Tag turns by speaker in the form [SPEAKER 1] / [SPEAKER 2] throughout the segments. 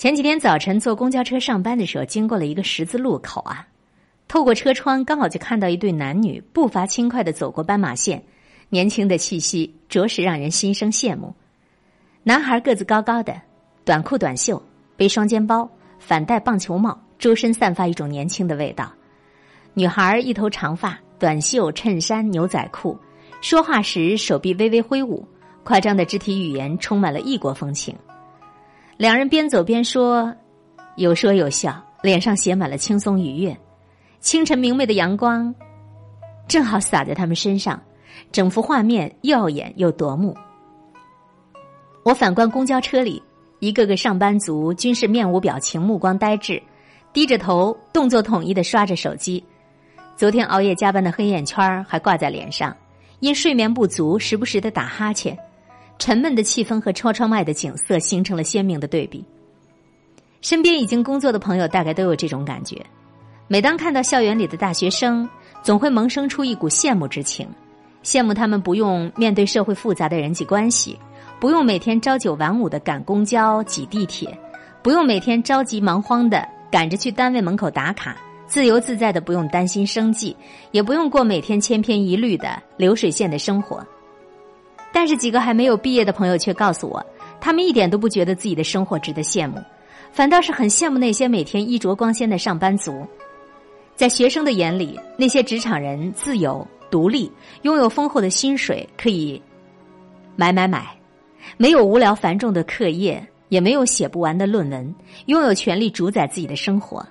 [SPEAKER 1] 前几天早晨坐公交车上班的时候，经过了一个十字路口啊，透过车窗刚好就看到一对男女步伐轻快的走过斑马线，年轻的气息着实让人心生羡慕。男孩个子高高的，短裤短袖，背双肩包，反戴棒球帽，周身散发一种年轻的味道。女孩一头长发，短袖衬衫牛仔裤，说话时手臂微微挥舞，夸张的肢体语言充满了异国风情。两人边走边说，有说有笑，脸上写满了轻松愉悦。清晨明媚的阳光，正好洒在他们身上，整幅画面耀眼又夺目。我反观公交车里，一个个上班族均是面无表情，目光呆滞，低着头，动作统一的刷着手机。昨天熬夜加班的黑眼圈还挂在脸上，因睡眠不足，时不时的打哈欠。沉闷的气氛和车窗外的景色形成了鲜明的对比。身边已经工作的朋友大概都有这种感觉。每当看到校园里的大学生，总会萌生出一股羡慕之情，羡慕他们不用面对社会复杂的人际关系，不用每天朝九晚五的赶公交、挤地铁，不用每天着急忙慌的赶着去单位门口打卡，自由自在的不用担心生计，也不用过每天千篇一律的流水线的生活。但是几个还没有毕业的朋友却告诉我，他们一点都不觉得自己的生活值得羡慕，反倒是很羡慕那些每天衣着光鲜的上班族。在学生的眼里，那些职场人自由独立，拥有丰厚的薪水，可以买买买，没有无聊繁重的课业，也没有写不完的论文，拥有权利主宰自己的生活。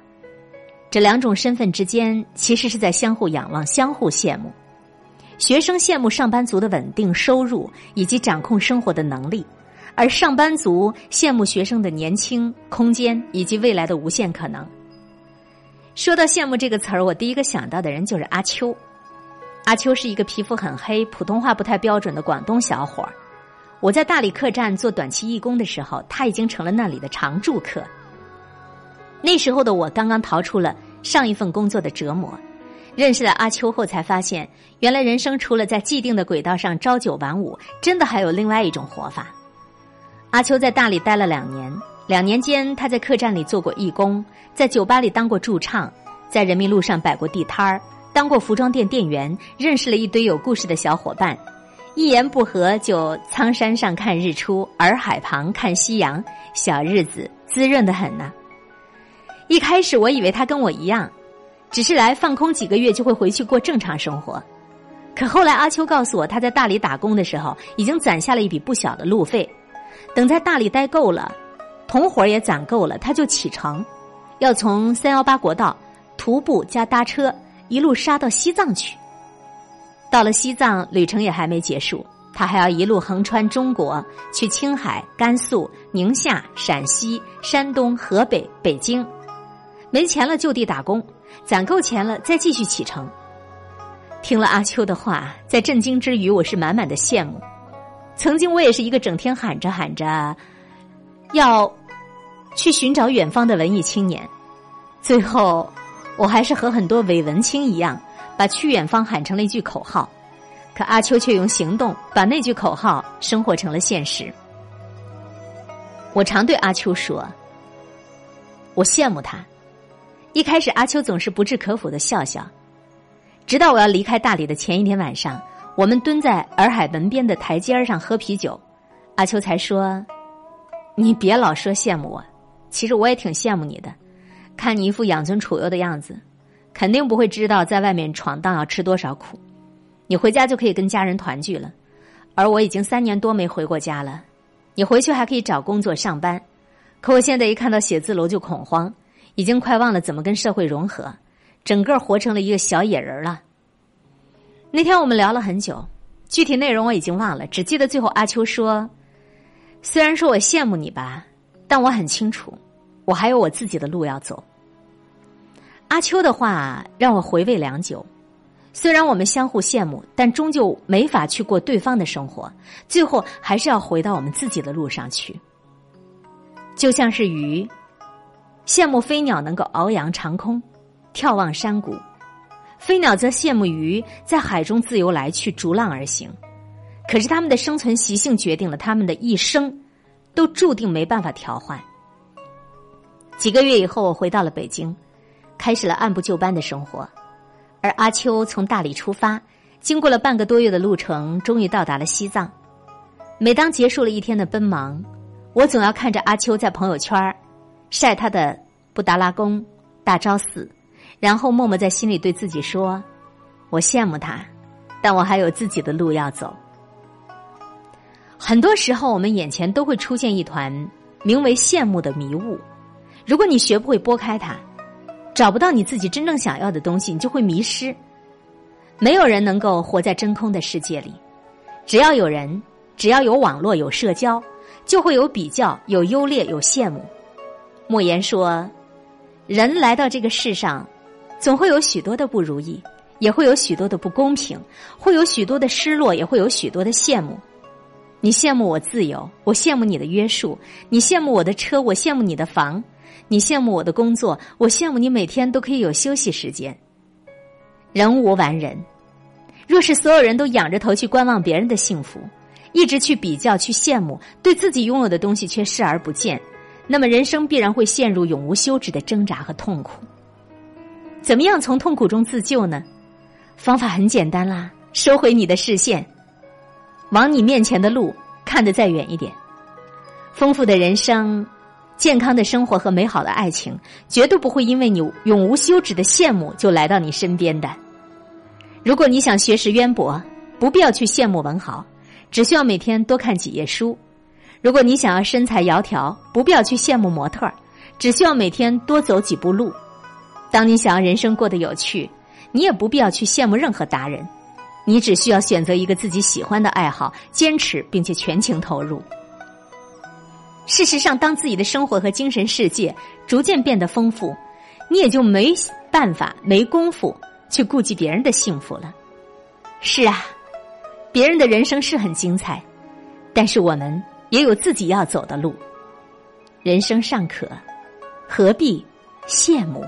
[SPEAKER 1] 这两种身份之间，其实是在相互仰望、相互羡慕。学生羡慕上班族的稳定收入以及掌控生活的能力，而上班族羡慕学生的年轻、空间以及未来的无限可能。说到羡慕这个词儿，我第一个想到的人就是阿秋。阿秋是一个皮肤很黑、普通话不太标准的广东小伙儿。我在大理客栈做短期义工的时候，他已经成了那里的常住客。那时候的我刚刚逃出了上一份工作的折磨。认识了阿秋后，才发现原来人生除了在既定的轨道上朝九晚五，真的还有另外一种活法。阿秋在大理待了两年，两年间他在客栈里做过义工，在酒吧里当过驻唱，在人民路上摆过地摊儿，当过服装店店员，认识了一堆有故事的小伙伴，一言不合就苍山上看日出，洱海旁看夕阳，小日子滋润的很呢。一开始我以为他跟我一样。只是来放空几个月就会回去过正常生活，可后来阿秋告诉我，他在大理打工的时候已经攒下了一笔不小的路费，等在大理待够了，同伙也攒够了，他就启程，要从三幺八国道徒步加搭车一路杀到西藏去。到了西藏，旅程也还没结束，他还要一路横穿中国，去青海、甘肃、宁夏、陕西、山东、河北、北京，没钱了就地打工。攒够钱了，再继续启程。听了阿秋的话，在震惊之余，我是满满的羡慕。曾经我也是一个整天喊着喊着要去寻找远方的文艺青年，最后我还是和很多伪文青一样，把去远方喊成了一句口号。可阿秋却用行动把那句口号生活成了现实。我常对阿秋说：“我羡慕他。”一开始，阿秋总是不置可否的笑笑，直到我要离开大理的前一天晚上，我们蹲在洱海门边的台阶上喝啤酒，阿秋才说：“你别老说羡慕我，其实我也挺羡慕你的。看你一副养尊处优的样子，肯定不会知道在外面闯荡要吃多少苦。你回家就可以跟家人团聚了，而我已经三年多没回过家了。你回去还可以找工作上班，可我现在一看到写字楼就恐慌。”已经快忘了怎么跟社会融合，整个活成了一个小野人了。那天我们聊了很久，具体内容我已经忘了，只记得最后阿秋说：“虽然说我羡慕你吧，但我很清楚，我还有我自己的路要走。”阿秋的话让我回味良久。虽然我们相互羡慕，但终究没法去过对方的生活，最后还是要回到我们自己的路上去。就像是鱼。羡慕飞鸟能够翱翔长空，眺望山谷；飞鸟则羡慕鱼在海中自由来去，逐浪而行。可是它们的生存习性决定了它们的一生，都注定没办法调换。几个月以后，我回到了北京，开始了按部就班的生活。而阿秋从大理出发，经过了半个多月的路程，终于到达了西藏。每当结束了一天的奔忙，我总要看着阿秋在朋友圈晒他的布达拉宫、大昭寺，然后默默在心里对自己说：“我羡慕他，但我还有自己的路要走。”很多时候，我们眼前都会出现一团名为羡慕的迷雾。如果你学不会拨开它，找不到你自己真正想要的东西，你就会迷失。没有人能够活在真空的世界里，只要有人。只要有网络、有社交，就会有比较、有优劣、有羡慕。莫言说：“人来到这个世上，总会有许多的不如意，也会有许多的不公平，会有许多的失落，也会有许多的羡慕。你羡慕我自由，我羡慕你的约束；你羡慕我的车，我羡慕你的房；你羡慕我的工作，我羡慕你每天都可以有休息时间。人无完人，若是所有人都仰着头去观望别人的幸福。”一直去比较、去羡慕，对自己拥有的东西却视而不见，那么人生必然会陷入永无休止的挣扎和痛苦。怎么样从痛苦中自救呢？方法很简单啦，收回你的视线，往你面前的路看得再远一点。丰富的人生、健康的生活和美好的爱情，绝对不会因为你永无休止的羡慕就来到你身边的。如果你想学识渊博，不必要去羡慕文豪。只需要每天多看几页书。如果你想要身材窈窕，不必要去羡慕模特儿，只需要每天多走几步路。当你想要人生过得有趣，你也不必要去羡慕任何达人，你只需要选择一个自己喜欢的爱好，坚持并且全情投入。事实上，当自己的生活和精神世界逐渐变得丰富，你也就没办法、没功夫去顾及别人的幸福了。是啊。别人的人生是很精彩，但是我们也有自己要走的路。人生尚可，何必羡慕？